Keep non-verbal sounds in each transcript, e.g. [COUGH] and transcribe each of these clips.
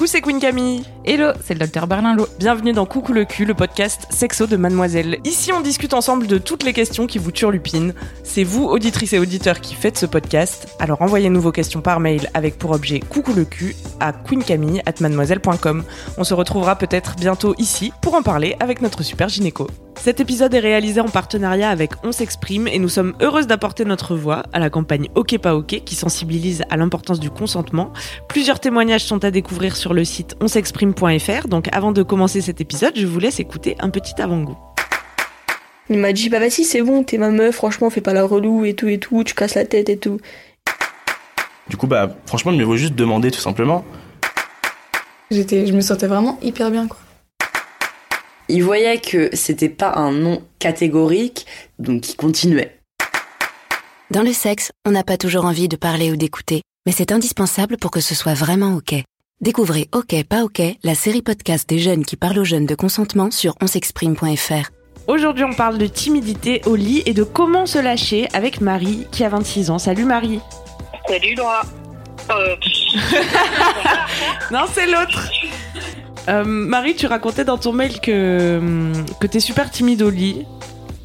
Coucou, c'est Queen Camille. Hello, c'est le docteur Berlinlot. Bienvenue dans Coucou le cul, le podcast sexo de Mademoiselle. Ici, on discute ensemble de toutes les questions qui vous turlupinent. C'est vous, auditrices et auditeurs, qui faites ce podcast. Alors envoyez-nous vos questions par mail avec pour objet Coucou le cul à queencamille@mademoiselle.com. On se retrouvera peut-être bientôt ici pour en parler avec notre super gynéco. Cet épisode est réalisé en partenariat avec On s'exprime et nous sommes heureuses d'apporter notre voix à la campagne Ok pas Ok qui sensibilise à l'importance du consentement. Plusieurs témoignages sont à découvrir sur le site onsexprime.fr. Donc avant de commencer cet épisode, je vous laisse écouter un petit avant-goût. Il m'a dit bah vas-y c'est bon, t'es ma meuf, franchement fais pas la relou et tout et tout, tu casses la tête et tout. Du coup bah franchement il me faut juste demander tout simplement. J'étais, je me sentais vraiment hyper bien quoi. Il voyait que c'était pas un non catégorique, donc il continuait. Dans le sexe, on n'a pas toujours envie de parler ou d'écouter, mais c'est indispensable pour que ce soit vraiment OK. Découvrez OK pas OK, la série podcast des jeunes qui parlent aux jeunes de consentement sur onsexprime.fr. Aujourd'hui, on parle de timidité au lit et de comment se lâcher avec Marie qui a 26 ans. Salut Marie. Salut Laura. Euh, [LAUGHS] Non, c'est l'autre. Euh, Marie, tu racontais dans ton mail que, que t'es super timide au lit.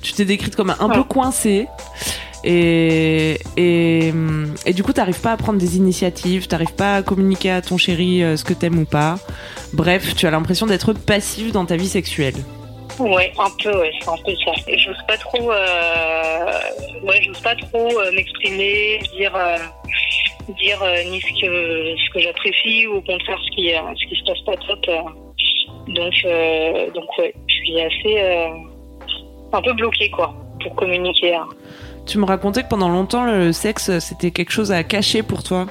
Tu t'es décrite comme un, un peu coincée. Et, et, du coup, t'arrives pas à prendre des initiatives, t'arrives pas à communiquer à ton chéri euh, ce que t'aimes ou pas. Bref, tu as l'impression d'être passive dans ta vie sexuelle. ouais, un peu, ouais, c'est un peu ça. Et j'ose pas trop, euh, ouais, j'ose pas trop euh, m'exprimer, dire, euh, dire ni ce que ce que j'apprécie ou au contraire ce qui, ce qui se passe pas top. Donc, donc je suis assez, un peu bloquée quoi, pour communiquer. hein. Tu me racontais que pendant longtemps, le sexe, c'était quelque chose à cacher pour toi.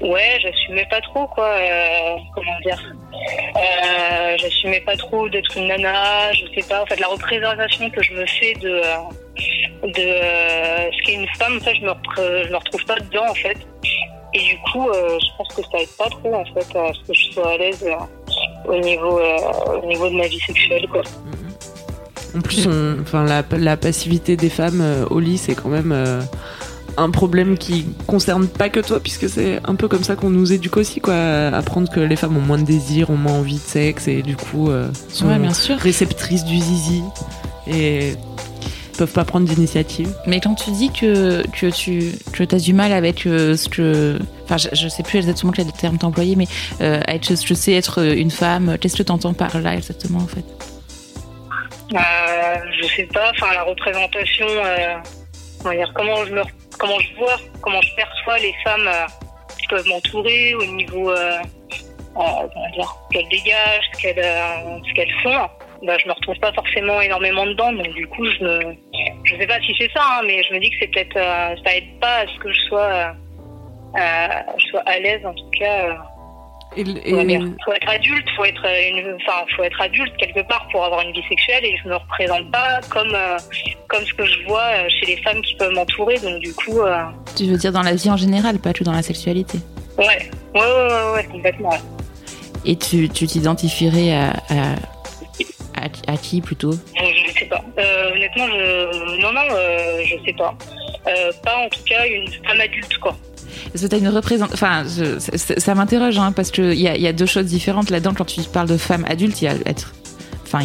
Ouais, j'assumais pas trop quoi. euh, comment dire euh, J'assumais pas trop d'être une nana. Je sais pas. En fait, la représentation que je me fais de euh, de euh, ce qu'est une femme, je me je me retrouve pas dedans en fait. Et du coup, je pense que ça aide pas trop en fait à ce que je sois à l'aise au niveau au niveau de ma vie sexuelle quoi. En plus, on- enfin, la, la passivité des femmes euh, au lit, c'est quand même euh, un problème qui concerne pas que toi, puisque c'est un peu comme ça qu'on nous éduque aussi, quoi. Apprendre que les femmes ont moins de désir, ont moins envie de sexe, et du coup, euh, sont Ouais, bien sûr. réceptrices du zizi, et peuvent pas prendre d'initiative. Mais quand tu dis que, que tu que as du mal avec euh, ce que. Enfin, je, je sais plus exactement quel terme t'employer, mais euh, avec ce que c'est être une femme, qu'est-ce que t'entends par là exactement en fait? Euh, je sais pas, enfin la représentation, euh, comment dire, comment je me, comment je vois, comment je perçois les femmes euh, qui peuvent m'entourer au niveau, euh, euh, comment dire, ce qu'elles dégagent, ce qu'elles, ce qu'elles font. Bah, je me retrouve pas forcément énormément dedans, donc du coup, je me, je sais pas si c'est ça, hein, mais je me dis que c'est peut-être, ça aide pas à ce que je sois, je sois à l'aise en tout cas. Euh, Et, comment et- dire, faut être adulte, faut être une, enfin, faut être adulte quelque part pour avoir une vie sexuelle et je me représente pas comme euh, comme ce que je vois euh, chez les femmes qui peuvent m'entourer. Donc du coup, euh, Tu veux dire dans la vie en général, pas que dans la sexualité. ouais, ouais, ouais, ouais, ouais, complètement. ouais. Et tu tu t'identifierais à, à, à, à qui plutôt? Je, je sais pas. Euh, honnêtement, je, non, non, euh, je sais pas. Euh, pas en tout cas une femme adulte quoi. Que une représentation. Enfin, ça, m'interroge, hein, parce qu'il y a, y a deux choses différentes là-dedans. Quand tu parles de femme adulte, il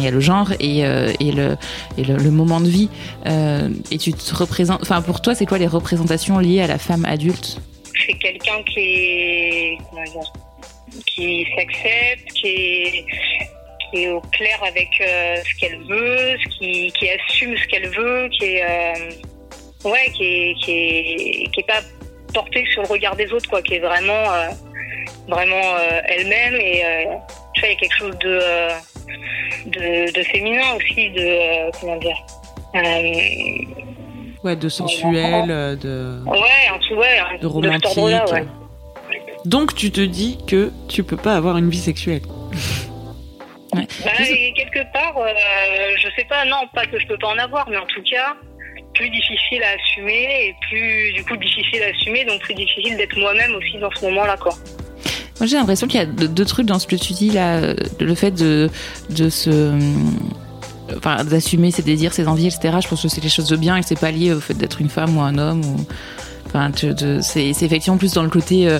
y a le genre et, euh, le, moment de vie. Euh, et tu te représentes. Enfin, pour toi, c'est quoi les représentations liées à la femme adulte? C'est quelqu'un qui s'accepte, qui est au clair avec euh, ce qu'elle veut, qui, assume ce qu'elle veut, qui est ouais, qui est qui est pas portée sur le regard des autres, quoi, qui est vraiment euh, vraiment euh, elle-même et euh, tu vois, il y a quelque chose de de, de féminin aussi, de comment dire. Ouais, de sensuel, de, ouais, un tout, ouais, de romantique. ouais. Donc tu te dis que tu peux pas avoir une vie sexuelle. Ouais. Bah, et quelque part, euh, je sais pas, non, pas que je peux pas en avoir, mais en tout cas, plus difficile à assumer et plus, du coup, difficile à assumer, donc plus difficile d'être moi-même aussi dans ce moment-là, quoi. Moi, j'ai l'impression qu'il y a deux, trucs dans ce que tu dis là. Le fait de, de se. Enfin, d'assumer ses désirs, ses envies, etc. Je pense que c'est quelque chose de bien et que c'est pas lié au fait d'être une femme ou un homme. Ou... Enfin, c'est effectivement plus dans le côté. euh,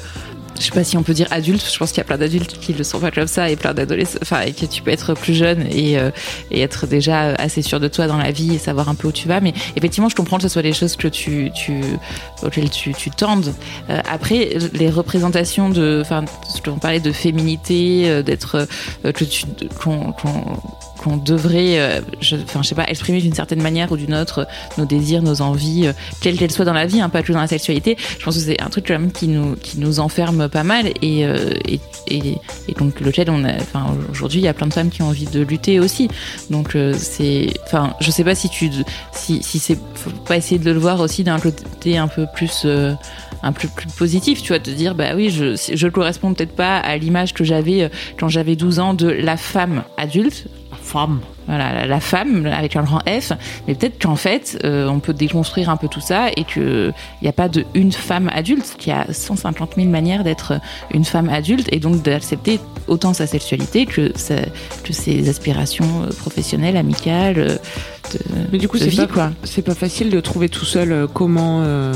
je sais pas si on peut dire adulte, je pense qu'il y a plein d'adultes qui le sont pas comme ça et plein d'adolescents, enfin, et que tu peux être plus jeune et, euh, et être déjà assez sûr de toi dans la vie et savoir un peu où tu vas. Mais effectivement, je comprends que ce soit des choses que tu, tu, auxquelles tu, tu tendes. Euh, après, les représentations de, enfin, on parlait de féminité, euh, d'être, que tu, qu'on, qu'on qu'on devrait, euh, je, sais pas, exprimer d'une certaine manière ou d'une autre nos désirs, nos envies, euh, quelles qu'elles soient dans la vie, hein, pas que dans la sexualité. Je pense que c'est un truc quand même qui nous, qui nous enferme pas mal et, euh, et, et, donc lequel on a, enfin, aujourd'hui, il y a plein de femmes qui ont envie de lutter aussi. Donc c'est, enfin, je sais pas si tu, si, si c'est, faut pas essayer de le voir aussi d'un côté un peu plus un plus positif, tu vois, te dire, bah oui, je, je correspond peut-être pas à l'image que j'avais quand j'avais 12 ans de la femme adulte, femme. Voilà, la femme avec un grand F. Mais peut-être qu'en fait, euh, on peut déconstruire un peu tout ça et qu'il n'y a pas de une femme adulte, qu'il y a 150 000 manières d'être une femme adulte et donc d'accepter autant sa sexualité que, sa, que ses aspirations professionnelles, amicales. Euh, De, Mais du coup, c'est pas, pas facile de trouver tout seul euh, comment. euh,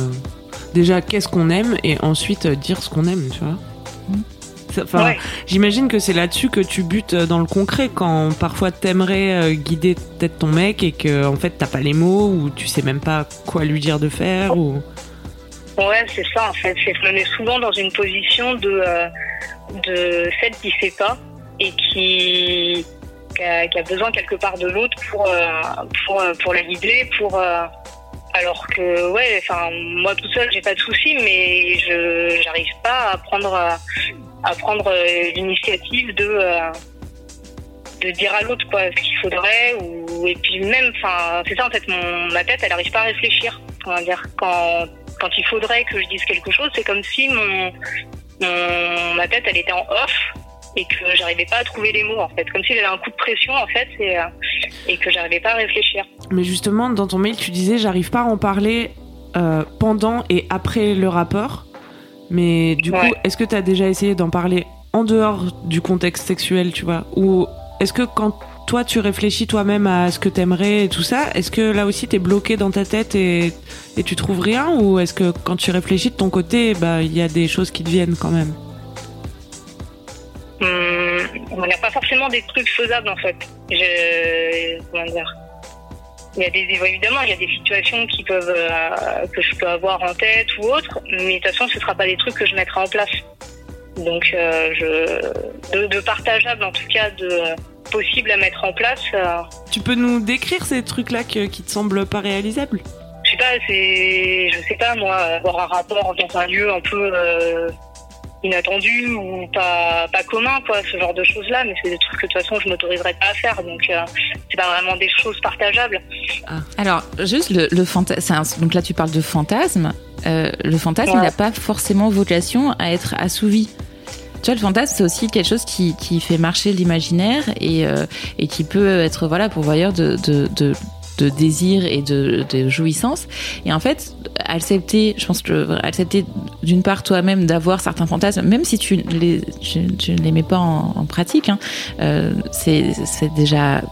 déjà, qu'est-ce qu'on aime et ensuite euh, dire ce qu'on aime, tu vois. Ça- Enfin, Ouais. j'imagine que c'est là-dessus que tu butes euh, dans le concret quand parfois t'aimerais euh, guider peut-être ton mec et que en fait t'as pas les mots ou tu sais même pas quoi lui dire de faire ou. Ouais, c'est ça en fait. C'est qu'on est souvent dans une position de, euh, de celle qui sait pas et qui, qui, a, qui a besoin quelque part de l'autre pour, euh, pour, pour la guider, pour. euh, alors que, ouais, enfin, moi tout seul, j'ai pas de soucis, mais je j'arrive pas à prendre, à prendre euh, l'initiative de. euh, de dire à l'autre quoi ce qu'il faudrait ou et puis même enfin c'est ça en fait mon ma tête elle arrive pas à réfléchir comment dire quand quand il faudrait que je dise quelque chose, c'est comme si mon, ma tête elle était en off et que j'arrivais pas à trouver les mots en fait, comme si j'avais un coup de pression en fait et, euh, et que j'arrivais pas à réfléchir. Mais justement, dans ton mail, tu disais j'arrive pas à en parler pendant et après le rapport. Mais du coup, est-ce que tu as déjà essayé d'en parler en dehors du contexte sexuel, tu vois? Ou est-ce que quand toi tu réfléchis toi-même à ce que t'aimerais et tout ça, est-ce que là aussi t'es bloqué dans ta tête et, et tu trouves rien? Ou est-ce que quand tu réfléchis de ton côté, bah il y a des choses qui te viennent quand même? Hum, on n'a pas forcément des trucs faisables en fait. Je, comment dire? Il y a des évidemment il y a des situations qui peuvent euh, que je peux avoir en tête ou autre, mais de toute façon ce sera pas des trucs que je mettrai en place. Donc euh, je de, de partageable en tout cas de possible à mettre en place. euh, Tu peux nous décrire ces trucs-là que- qui te semblent pas réalisables? Je sais pas, c'est, je sais pas moi, avoir un rapport dans un lieu un peu inattendu ou pas, pas commun, quoi, ce genre de choses-là, mais c'est des trucs que de toute façon je m'autoriserais pas à faire, donc euh, c'est pas vraiment des choses partageables. Alors, juste le, le fantasme. Donc là, tu parles de fantasme. Euh, le fantasme, Ouais. il n'a pas forcément vocation à être assouvi. Tu vois, le fantasme, c'est aussi quelque chose qui, qui fait marcher l'imaginaire et, euh, et qui peut être voilà pourvoyeur de, de, de, de désir et de, de jouissance. Et en fait, accepter, je pense que accepter d'une part toi-même d'avoir certains fantasmes, même si tu les, tu, tu les mets pas en, pratique, hein, euh, c'est déjà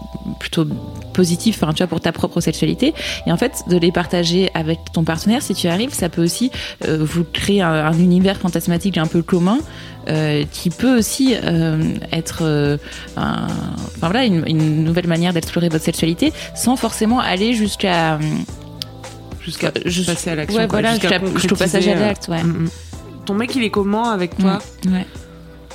plutôt positif enfin, tu vois, pour ta propre sexualité. Et en fait, de les partager avec ton partenaire, si tu arrives, ça peut aussi euh, vous créer un, un univers fantasmatique un peu commun. euh, qui peut aussi euh, être euh, un- enfin, voilà, une, une nouvelle manière d'explorer votre sexualité sans forcément aller jusqu'à Jusqu'à Juste- passer à l'action. ouais, voilà, jusqu'au passage à l'acte. Ouais. mm, mm. Ton mec, il est comment avec toi? Ouais.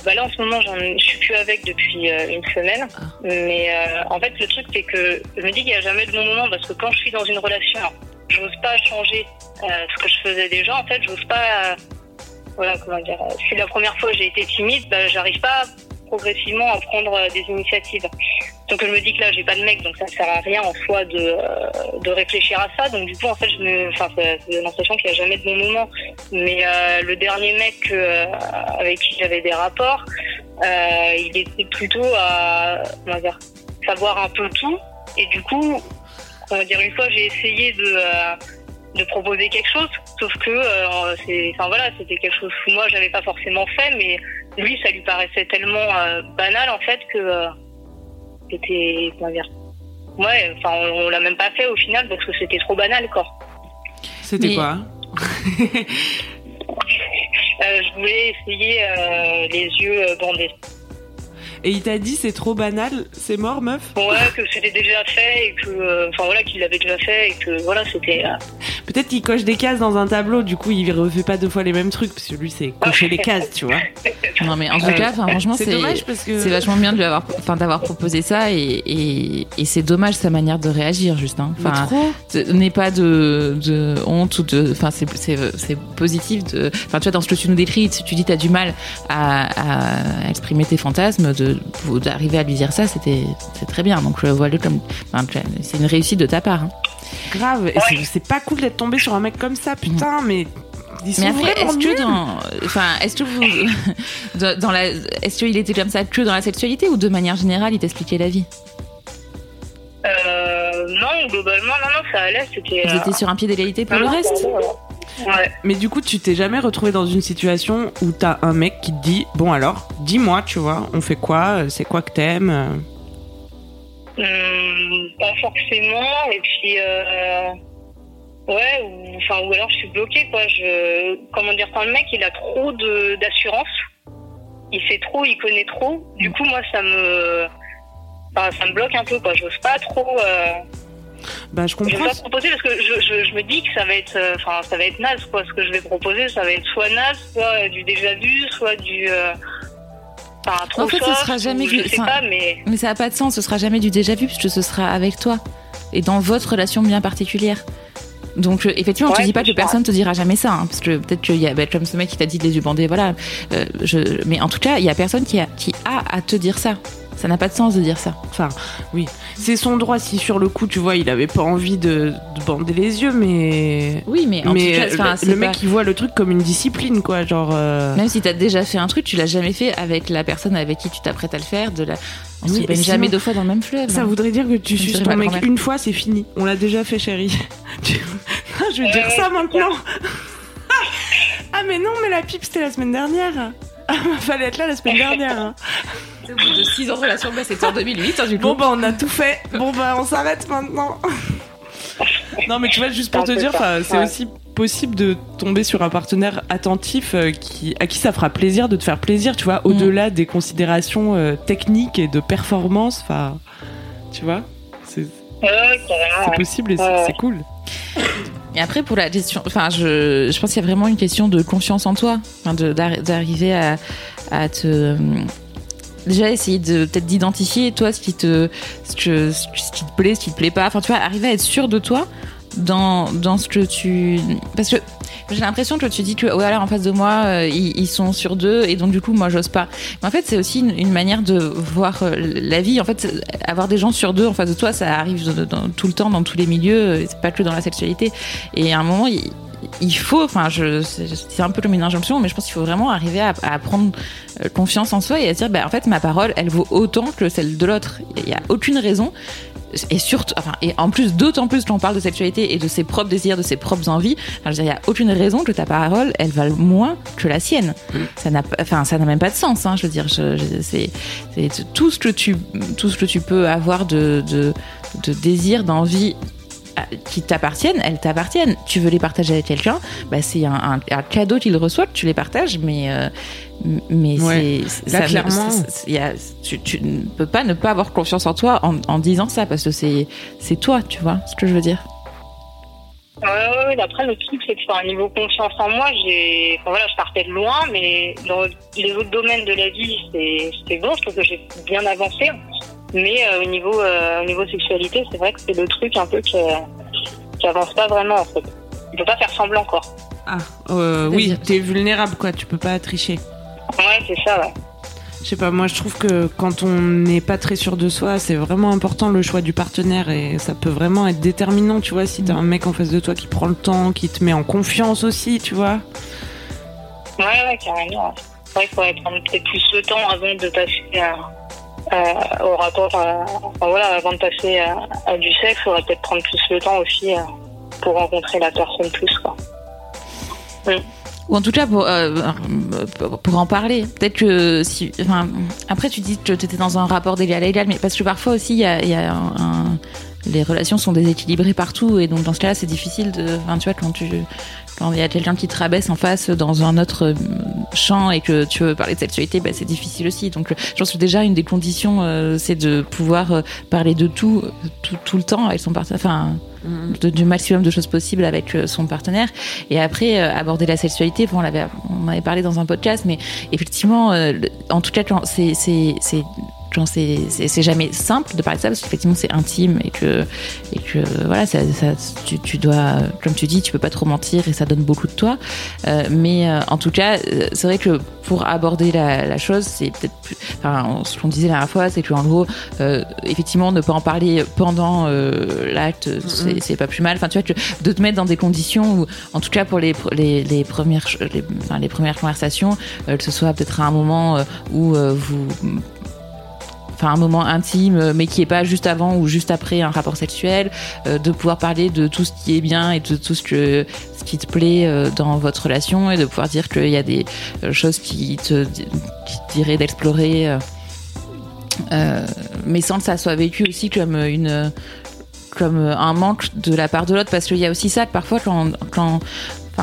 Bah là en ce moment je suis plus avec depuis euh, une semaine, mais euh, en fait le truc c'est que je me dis qu'il n'y a jamais de bon moment parce que quand je suis dans une relation, j'ose pas changer euh, ce que je faisais déjà. En fait, j'ose pas. euh, voilà, comment dire. euh, Si la première fois j'ai été timide, bah, j'arrive pas progressivement à prendre des initiatives. Donc je me dis que là j'ai pas de mec, donc ça sert à rien en soi de, euh, de réfléchir à ça. Donc du coup en fait je me, enfin c'est l'impression qu'il n'y a jamais de bon moment. Mais euh, le dernier mec euh, avec qui j'avais des rapports, il était plutôt à savoir un peu tout. Et du coup, comment dire, une fois j'ai essayé de de proposer quelque chose, sauf que c'est, enfin voilà, c'était quelque chose que moi j'avais pas forcément fait, mais lui ça lui paraissait tellement banal en fait que c'était comment dire. Ouais, enfin on, on l'a même pas fait au final parce que c'était trop banal quoi. C'était Mais- quoi [LAUGHS] Euh, je voulais essayer euh, les yeux euh, bandés. Et il t'a dit c'est trop banal, c'est mort meuf? Ouais, que c'était déjà fait et que, euh, enfin voilà, qu'il l'avait déjà fait et que voilà, c'était. Peut-être qu'il coche des cases dans un tableau, du coup il refait pas deux fois les mêmes trucs, parce que lui c'est cocher les cases, tu vois. Non, mais en tout cas, franchement, c'est dommage parce que- c'est vachement bien de lui avoir, enfin, d'avoir proposé ça et, et, et c'est dommage sa manière de réagir, juste. Hein. Enfin, n'aie pas de, de honte ou de, enfin, c'est, positif de, enfin, tu vois, dans ce que tu nous décris, si tu dis t'as du mal à, à exprimer tes fantasmes, d'arriver à lui dire ça, c'était, c'est très bien. Donc, euh, vois-le comme, enfin, tu vois, c'est une réussite de ta part. Hein. Grave, et c'est- pas cool d'être tombé sur un mec comme ça, putain, mais ils sont Mais après, vraiment est-ce que dans, enfin, est-ce que vous, [LAUGHS] dans dans la, est-ce qu'il était comme ça que dans la sexualité ou de manière générale, il t'expliquait la vie? Euh, non, globalement, non, non, ça allait. C'était. Vous euh, étiez sur un pied d'égalité pour le non, reste? allait, ouais. Ouais. Mais du coup, tu t'es jamais retrouvé dans une situation où t'as un mec qui te dit Bon, alors, dis-moi, tu vois, on fait quoi? C'est quoi que t'aimes? euh Hum, pas forcément. Et puis, euh, ouais, ou, enfin, ou alors je suis bloquée, quoi. Je, comment dire, quand le mec il a trop de d'assurance, il sait trop, il connaît trop. Du coup, moi, ça me, enfin, ça me bloque un peu, quoi. J'ose pas trop. Euh, Bah, je je comprends. vais pas proposer parce que je, je, je me dis que ça va être, euh, enfin, ça va être naze, quoi. Ce que je vais proposer, ça va être soit naze, soit du déjà vu, soit du, euh, enfin, trop En fait, ce sera jamais du- Je sais enfin, pas, mais. Mais ça n'a pas de sens, ce sera jamais du déjà vu puisque ce sera avec toi et dans votre relation bien particulière. Donc euh, effectivement, Ouais, tu dis pas que personne te dira jamais ça, hein, parce que peut-être qu'il y a bah, comme ce mec qui t'a dit de les yeux bandés, voilà. Euh, je, mais en tout cas, il y a personne qui a, qui a à te dire ça. Ça n'a pas de sens de dire ça. Enfin, oui. C'est son droit si sur le coup, tu vois, il avait pas envie de, de bander les yeux, mais. Oui, mais en mais tout cas, le, le pas- mec, il voit le truc comme une discipline, quoi. Genre. euh, Même si t'as déjà fait un truc, tu l'as jamais fait avec la personne avec qui tu t'apprêtes à le faire. De la... On se baigne jamais deux fois dans le même fleuve. Ça hein. voudrait dire que tu suces ton mec une fois, c'est fini. On l'a déjà fait, chérie. [LAUGHS] Ah, je vais dire ça maintenant. ah, mais non, mais la pipe, c'était la semaine dernière. Ah, [LAUGHS] fallait être là la semaine dernière. hein. Au bout de 6 ans de relation, bah, c'était en 2008, hein, du coup. Bon, bah, on a tout fait. Bon, bah, on s'arrête maintenant. non, mais tu vois, juste pour te dire, c'est Ouais. aussi possible de tomber sur un partenaire attentif euh, qui, à qui ça fera plaisir de te faire plaisir, tu vois, au-delà des considérations euh, techniques et de performance. Enfin, tu vois, c'est possible et c'est Ouais. c'est cool. Et après, pour la question, enfin, je, je pense qu'il y a vraiment une question de confiance en toi, enfin, de- d'arri- d'arriver à, à te. Déjà, essayer de peut-être d'identifier, toi, ce qui, te, ce, ce qui te plaît, ce qui te plaît pas. Enfin, tu vois, arriver à être sûr de toi dans, dans ce que tu. Parce que j'ai l'impression que tu dis que, ouais, alors en face de moi, euh, ils, sont sur deux, et donc du coup, moi, j'ose pas. Mais en fait, c'est aussi une, manière de voir euh, la vie. En fait, avoir des gens sur deux en face de toi, ça arrive tout le temps, dans tous les milieux, euh, c'est pas que dans la sexualité. Et à un moment, il, il faut, enfin, c'est un peu comme une injonction, mais je pense qu'il faut vraiment arriver à, à prendre euh, confiance en soi et à dire, bah, en fait, ma parole, elle vaut autant que celle de l'autre. Il n'y a aucune raison. Et surtout, enfin, et en plus, d'autant plus quand on parle de sexualité et de ses propres désirs, de ses propres envies, enfin, je veux dire, il n'y a aucune raison que ta parole, elle vale moins que la sienne. Ça n'a, enfin, ça n'a même pas de sens, hein, je veux dire, je- je- c'est, tout ce que tu, tout ce que tu peux avoir de, de, de désir, d'envie qui t'appartiennent, elles t'appartiennent. Tu veux les partager avec quelqu'un, bah c'est un, un- un cadeau qu'il reçoit que tu les partages, mais euh, mais Ouais. c'est Là, ça ne- clairement. c'est- c'est- il y a- tu, tu ne peux pas ne pas avoir confiance en toi en, en disant ça parce que c'est c'est toi, tu vois ce que je veux dire. Ouais, ouais, ouais. Après, le truc, c'est que, enfin, niveau confiance en moi, j'ai, enfin, voilà, je partais de loin, mais dans les autres domaines de la vie, c'est, c'est bon. Je trouve que j'ai bien avancé. Mais euh, au niveau, euh, au niveau sexualité, c'est vrai que c'est le truc un peu qui, qui avance pas vraiment, en fait. Il peut pas faire semblant, quoi. Ah, euh, oui, t'es vulnérable, quoi. Tu peux pas tricher. Ouais, c'est ça, ouais. Je sais pas, moi je trouve que quand on n'est pas très sûr de soi, c'est vraiment important le choix du partenaire et ça peut vraiment être déterminant, tu vois, si t'as un mec en face de toi qui prend le temps, qui te met en confiance aussi, tu vois. Ouais, ouais, carrément. C'est vrai qu'il faudrait prendre peut-être plus de temps avant de passer à- à- au rapport, enfin, voilà, avant de passer à, du sexe, il faudrait peut-être prendre plus de temps aussi euh, pour rencontrer la personne plus, quoi. Ou en tout cas pour euh, pour- en parler. Peut-être que si, enfin, après tu dis que tu étais dans un rapport d'égal à égal, mais parce que parfois aussi il y a, un- les relations sont déséquilibrées partout et donc dans ce cas-là c'est difficile de enfin, tu vois quand tu quand il y a quelqu'un qui te rabaisse en face dans un autre euh, champ et que tu veux parler de sexualité, bah, c'est difficile aussi. Donc, je pense que déjà une des conditions, euh, c'est de pouvoir euh, parler de tout, tout, tout le temps avec son partenaire, enfin, de- du maximum de choses possibles avec euh, son partenaire. Et après, euh, aborder la sexualité, bon, on l'avait, on en avait parlé dans un podcast, mais effectivement, euh, en tout cas, c'est, c'est, jamais simple de parler de ça parce qu'effectivement c'est intime et que et que voilà ça, ça tu, tu dois comme tu dis tu peux pas trop mentir et ça donne beaucoup de toi. Euh, mais euh, en tout cas euh, c'est vrai que pour aborder la, la chose c'est peut-être plus enfin ce qu'on disait la dernière fois c'est que en gros euh, effectivement ne pas en parler pendant euh, l'acte c'est, pas plus mal. Enfin tu vois que de te mettre dans des conditions où en tout cas pour les les, les premières les, enfin, les premières conversations euh, que ce soit peut-être à un moment euh, où euh, vous enfin un moment intime euh, mais qui est pas juste avant ou juste après un rapport sexuel euh, de pouvoir parler de tout ce qui est bien et de tout ce que ce qui te plaît euh, dans votre relation et de pouvoir dire qu'il y a des choses qui te qui diraient d'explorer mais sans que ça soit vécu aussi comme une comme un manque de la part de l'autre. Parce qu'il y a aussi ça que parfois quand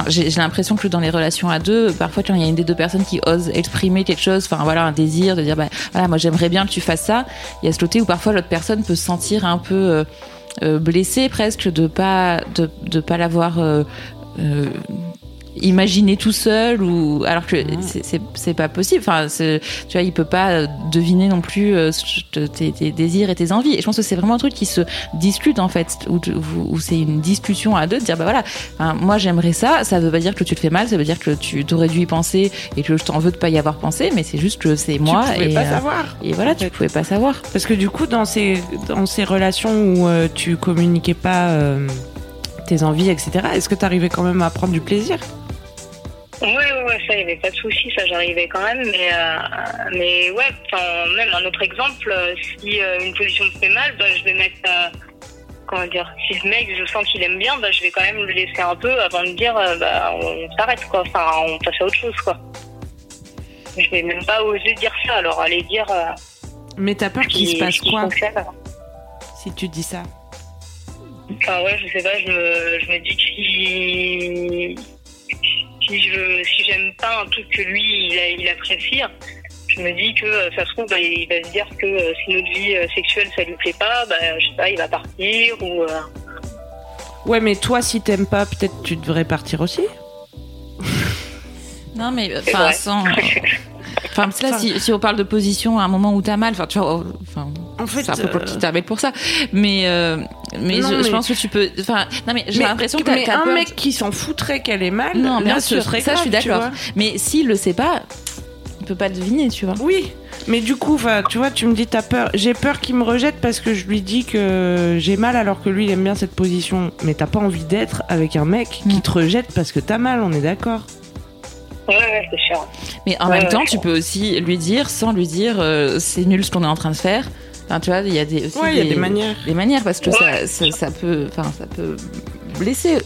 J'ai l'impression que dans les relations à deux, parfois quand il y a une des deux personnes qui ose exprimer quelque chose, enfin voilà, un désir de dire bah voilà, moi j'aimerais bien que tu fasses ça, il y a ce côté où parfois l'autre personne peut se sentir un peu euh, euh, blessée presque de pas de, de pas l'avoir euh, imaginé tout seul ou alors que c'est- c'est pas possible. Enfin tu vois il peut pas deviner non plus euh, tes, tes désirs et tes envies. Et je pense que c'est vraiment un truc qui se discute en fait où, où- où c'est une discussion à deux de dire bah voilà moi j'aimerais ça. Ça veut pas dire que tu te fais mal. Ça veut dire que tu t'aurais dû y penser et que je t'en veux de pas y avoir pensé. Mais c'est juste que c'est moi tu pouvais et pas euh, savoir. et voilà tu pouvais pas savoir. Parce que du coup, dans ces, dans ces relations où euh, tu communiquais pas euh, tes envies, etc., est-ce que tu arrivais quand même à prendre du plaisir? Ouais, ouais, ouais, ça, il n'y avait pas de souci, ça, j'arrivais quand même. Mais, euh, mais ouais, même un autre exemple, euh, si euh, une position me fait mal, bah, je vais mettre. euh, comment dire Si le mec, je sens qu'il aime bien, bah, je vais quand même le laisser un peu avant de dire, bah, on s'arrête, quoi. Enfin, on passe à autre chose, quoi. Je vais même pas oser dire ça, alors aller dire. Mais t'as peur qu'il se passe quoi si tu dis ça Enfin ouais, je sais pas, je me, je me dis que si, je si j'aime pas un truc que lui il, a- il apprécie, je me dis que euh, ça se trouve bah, il va se dire que euh, si notre vie euh, sexuelle ça lui plaît pas, bah je sais pas, il va partir ou euh, Ouais, mais toi, si t'aimes pas, peut-être tu devrais partir aussi. [LAUGHS] Non mais enfin sans [LAUGHS] Enfin, parce que là, si, si on parle de position à un moment où t'as mal, enfin, tu vois, enfin, En fait, c'est un peu euh, compliqué avec pour ça. Mais, euh, mais, Non, je, pense que tu peux. Enfin, non, mais j'ai l'impression que t'as mais un peur. mec qui s'en foutrait qu'elle est mal, Non, là, bien sûr. serait ça, je suis d'accord. Mais s'il le sait pas, il peut pas deviner, tu vois. Oui, mais du coup, tu vois, tu me dis t'as peur. J'ai peur qu'il me rejette parce que je lui dis que j'ai mal alors que lui il aime bien cette position. Mais t'as pas envie d'être avec un mec qui te rejette parce que t'as mal, on est d'accord. ouais ouais c'est sûr. Mais en Ouais, même ouais, temps, tu peux aussi lui dire, sans lui dire, euh, c'est nul ce qu'on est en train de faire. Enfin, tu vois, il y a des, aussi Ouais, il y a des manières. des manières parce que Ouais. ça, ça, ça peut, ça peut blesser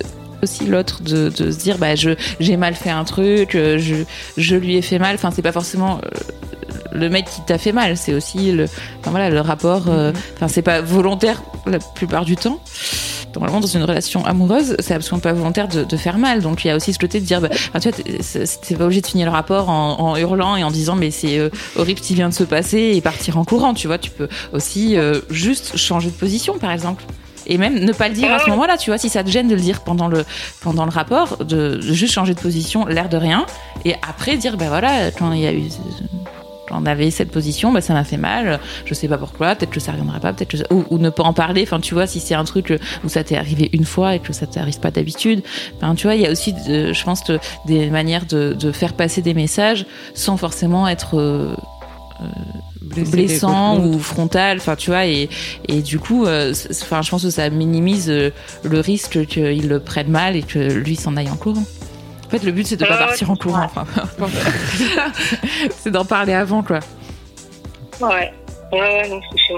aussi l'autre de, de se dire, bah, je, j'ai mal fait un truc, euh, je, je lui ai fait mal. Enfin, c'est pas forcément euh, le mec qui t'a fait mal, c'est aussi le, enfin, voilà, le rapport. euh, Enfin, c'est pas volontaire la plupart du temps. Normalement, dans une relation amoureuse, c'est absolument pas volontaire de, de faire mal. Donc, il y a aussi ce côté de dire, bah, enfin, tu vois, t'es- pas obligé de finir le rapport en, en hurlant et en disant, mais c'est euh, horrible ce qui vient de se passer et partir en courant. Tu vois, tu peux aussi euh, juste changer de position, par exemple. Et même ne pas le dire à ce moment-là, tu vois, si ça te gêne de le dire pendant le, pendant le rapport, de, de juste changer de position, l'air de rien, et après dire, bah voilà, quand il y a eu, on avait cette position, bah ça m'a fait mal, je sais pas pourquoi, peut-être que ça reviendra pas, peut-être que ça- ou, ou ne pas en parler, enfin tu vois, si c'est un truc où ça t'est arrivé une fois et que ça t'arrive pas d'habitude, enfin tu vois, il y a aussi, de- je pense, de- des manières de, de faire passer des messages sans forcément être euh, blessant ou frontal. Enfin tu vois et, et du coup euh, enfin je pense que ça minimise euh, le risque qu'il le prenne mal et que lui s'en aille en courant fait le but c'est de pas Ouais, ouais, partir en courant enfin, [LAUGHS] c'est d'en parler avant quoi Ouais. Ouais, ouais, non, c'est.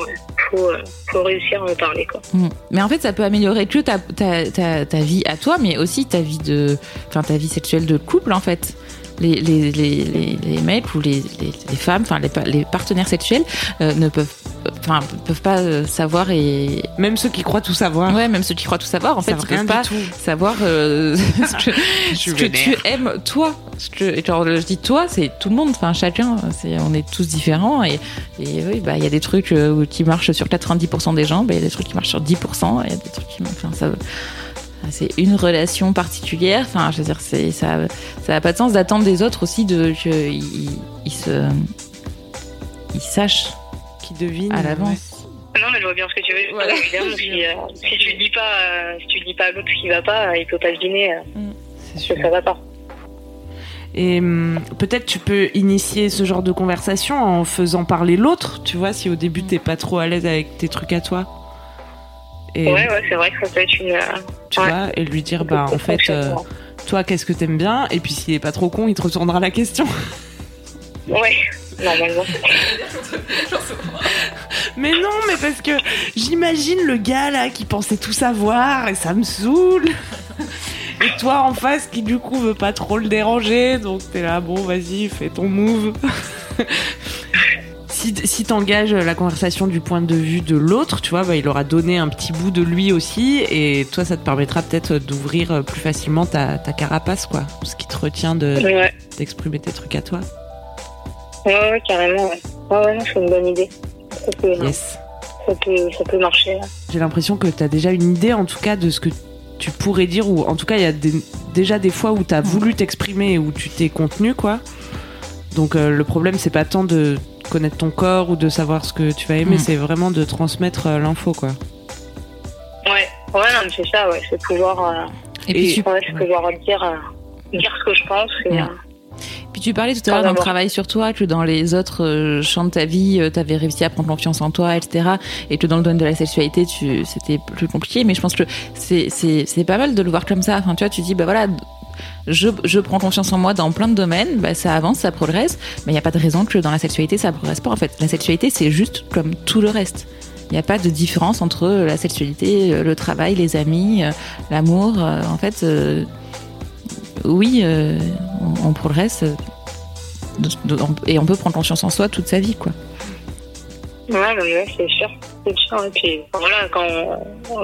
Faut, euh, faut réussir à en parler, quoi. Mm. mais en fait ça peut améliorer que ta, ta, ta, ta vie à toi mais aussi ta vie de enfin ta vie sexuelle de couple en fait les, les, les, les, mecs ou les, les, les femmes, enfin les partenaires sexuels euh, ne peuvent enfin, peuvent pas euh, savoir et Même ceux qui croient tout savoir. ouais, même ceux qui croient tout savoir, en fait, ils peuvent pas tout. savoir euh, [LAUGHS] ce que, [LAUGHS] Je ce que tu aimes toi. Ce que, genre, je dis toi, c'est tout le monde, enfin chacun, c'est, on est tous différents et, et oui, bah il y a des trucs euh, qui marchent sur 90% des gens, bah, il y a des trucs qui marchent sur 10%, il y a des trucs qui, enfin ça, c'est une relation particulière. Enfin, je veux dire, c'est ça, ça a pas de sens d'attendre des autres aussi de qu'ils ils se, ils sachent Qui devinent. à l'avance. Non, mais je vois bien ce que tu veux. dire. Voilà. Évidemment, si, euh, si tu dis pas, euh, si tu dis pas à l'autre ce qui va pas, euh, il peut pas se dîner, euh, C'est que sûr. ça va pas. Et hum, peut-être tu peux initier ce genre de conversation en faisant parler l'autre, tu vois, si au début t'es pas trop à l'aise avec tes trucs à toi. Et Ouais, ouais, c'est vrai que ça peut être une. tu ouais. vois, et lui dire, bah en fait, euh, toi, qu'est-ce que t'aimes bien? Et puis s'il est pas trop con, il te retournera la question. Ouais, normalement. [LAUGHS] mais non, mais parce que j'imagine le gars là qui pensait tout savoir et ça me saoule. Et toi en face qui du coup veut pas trop le déranger, donc t'es là, bon vas-y, fais ton move. [LAUGHS] si si t'engages la conversation du point de vue de l'autre, tu vois, bah, il aura donné un petit bout de lui aussi, et toi ça te permettra peut-être d'ouvrir plus facilement ta, ta carapace, quoi. Ce qui te retient de- Ouais, d'exprimer tes trucs à toi. Ouais, ouais, carrément. Ouais, ouais, ouais, non, c'est une bonne idée. Ça peut, Yes. ça peut, ça peut marcher. là. J'ai l'impression que tu as déjà une idée, en tout cas, de ce que tu pourrais dire, ou en tout cas, il y a des- déjà des fois où tu as voulu t'exprimer et où tu t'es contenu, quoi. Donc, euh, le problème, c'est pas tant de connaître ton corps ou de savoir ce que tu vas aimer, Mm. c'est vraiment de transmettre euh, l'info, quoi. Ouais, ouais, non, mais c'est ça, ouais. C'est pouvoir, euh, Et puis, tu, ouais, c'est pouvoir dire, euh, dire ce que je pense. Et, Ouais. euh, tu parlais tout à l'heure d'un travail sur toi, que dans les autres euh, champs de ta vie, tu avais réussi à prendre confiance en toi, etc. Et que dans le domaine de la sexualité, tu, c'était plus compliqué. Mais je pense que c'est, c'est, c'est pas mal de le voir comme ça. Enfin, tu vois, tu dis, bah voilà, je, je prends confiance en moi dans plein de domaines, bah, ça avance, ça progresse. Mais il n'y a pas de raison que dans la sexualité, ça progresse pas. En fait, la sexualité, c'est juste comme tout le reste. Il n'y a pas de différence entre la sexualité, euh, le travail, les amis, euh, l'amour. Euh, En fait, euh, oui, euh, on, on progresse. Et on peut prendre confiance en soi toute sa vie, quoi. Ouais, ouais, c'est sûr. C'est sûr. Et puis, voilà, quand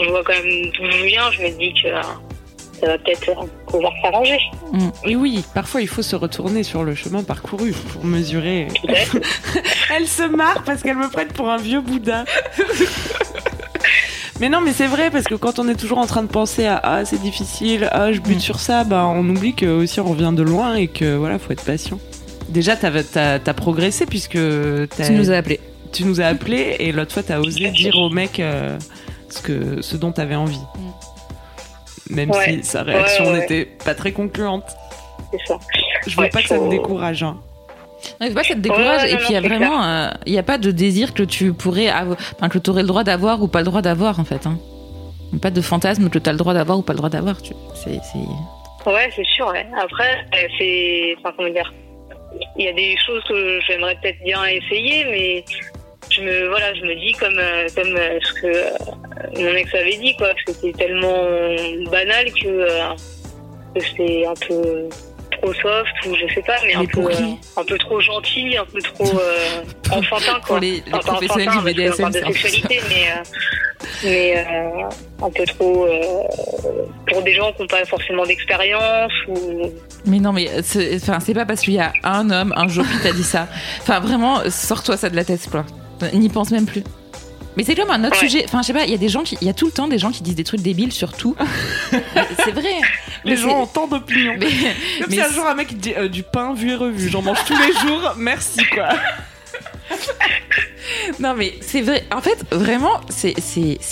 je vois quand même d'où je viens, je me dis que euh, ça va peut-être pouvoir s'arranger. Et oui, parfois, il faut se retourner sur le chemin parcouru pour mesurer. [LAUGHS] Elle se marre parce qu'elle me prête pour un vieux Bouddha. [LAUGHS] mais non, mais c'est vrai parce que quand on est toujours en train de penser à ah c'est difficile, ah je bute Mm. sur ça, bah on oublie que aussi on revient de loin et que voilà faut être patient. Déjà t'as as, progressé puisque Tu nous as appelé. tu nous as appelé et l'autre fois t'as osé dire au mec euh, ce que ce dont t'avais envie. Même Ouais. si sa réaction Ouais, ouais, ouais. n'était pas très concluante. C'est ça. Je veux Ouais, pas que ça te décourage. hein. Non, il faut pas que ça te décourage. Ouais, et puis il y a vraiment, euh, il n'y a pas de désir que tu pourrais, enfin que tu aurais le droit d'avoir ou pas le droit d'avoir en fait. Hein. Pas de fantasme que tu as le droit d'avoir ou pas le droit d'avoir. Tu... C'est, c'est... Ouais, c'est sûr. Ouais. Après, euh, c'est. Enfin, comment dire Il y a des choses que j'aimerais peut-être bien essayer, mais je me, voilà, je me dis comme, euh, comme euh, ce que euh, mon ex avait dit, quoi. C'était tellement banal que, que c'est un peu trop soft ou je sais pas, mais un peu, euh, un peu trop gentil, un peu trop [LAUGHS] euh, enfantin, quoi. Pour les, les Enfin, professionnels enfantin, du BDSM, de sexualité, mais, euh, mais un peu trop pour des gens qui n'ont pas forcément d'expérience ou Mais non, mais c'est, enfin, c'est pas parce qu'il y a un homme un jour qui t'a dit ça. Enfin, vraiment, sors-toi ça de la tête, quoi. N'y pense même plus. Mais c'est comme un autre Ouais. sujet. Enfin, je sais pas, il y a des gens qui, il y a tout le temps des gens qui disent des trucs débiles sur tout. [LAUGHS] c'est vrai. Les Mais gens ont tant d'opinions. Mais, mais si un jour un mec qui dit euh, du pain vu et revu, j'en mange tous les jours, merci quoi. [LAUGHS] [LAUGHS] Non mais c'est vrai. En fait, vraiment, c'est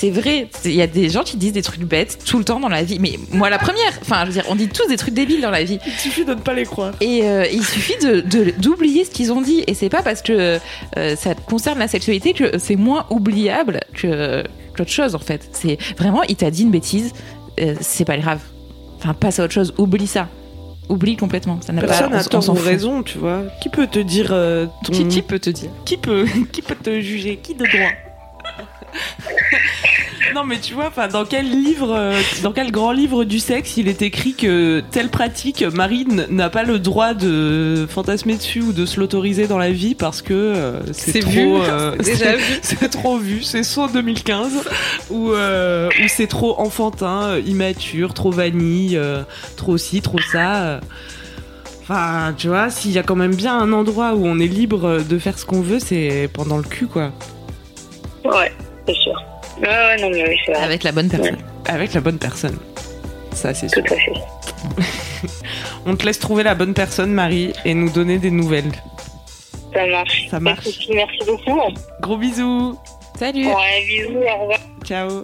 vrai. Il y a des gens qui disent des trucs bêtes tout le temps dans la vie. Mais moi, la première. Enfin, je veux dire, on dit tous des trucs débiles dans la vie. Il suffit de ne pas les croire. Et euh, il suffit de de- d'oublier ce qu'ils ont dit. Et c'est pas parce que euh, ça concerne la sexualité que c'est moins oubliable que qu'autre chose en fait. C'est vraiment, il t'a dit une bêtise. euh, c'est pas grave. Enfin, passe à autre chose. Oublie ça. Oublie complètement. Ça n'a pas. Personne on n'a tort ou raison, tu vois. Qui peut te dire euh, ton... Qui, qui peut te dire qui peut [LAUGHS] qui peut te juger? Qui de droit? [LAUGHS] Non, mais tu vois, enfin, dans quel livre, euh, dans quel grand livre du sexe, il est écrit que telle pratique, Marine n'a pas le droit de fantasmer dessus ou de se l'autoriser dans la vie parce que euh, c'est C'est trop, vu. euh, C'est déjà c'est- vu. [LAUGHS] c'est trop vu, c'est soit 2015 ou euh, ou c'est trop enfantin, euh, immature, trop vanille, euh, trop ci, trop ça. euh. Enfin, tu vois, s'il y a quand même bien un endroit où on est libre de faire ce qu'on veut, c'est pendant le cul, quoi. Ouais, c'est sûr. Ouais, ouais, non, mais oui, c'est vrai. Avec la bonne personne. Avec la bonne personne. Ça, c'est sûr. Tout à fait. [LAUGHS] On te laisse trouver la bonne personne, Marie, et nous donner des nouvelles. Ça marche. Ça marche. Merci beaucoup. Gros bisous. Salut. Ouais, bisous, au revoir. Ciao.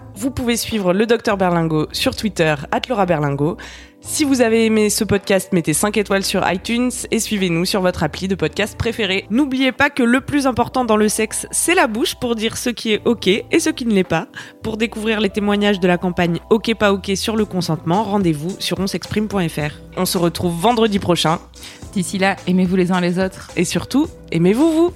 Vous pouvez suivre le docteur Berlingo sur Twitter Laura Berlingo. Si vous avez aimé ce podcast, mettez 5 étoiles sur iTunes et suivez-nous sur votre appli de podcast préféré. N'oubliez pas que le plus important dans le sexe, c'est la bouche pour dire ce qui est OK et ce qui ne l'est pas. Pour découvrir les témoignages de la campagne OK pas OK sur le consentement, rendez-vous sur onsexprime.fr. On se retrouve vendredi prochain D'ici là, aimez-vous les uns les autres. et surtout, aimez-vous vous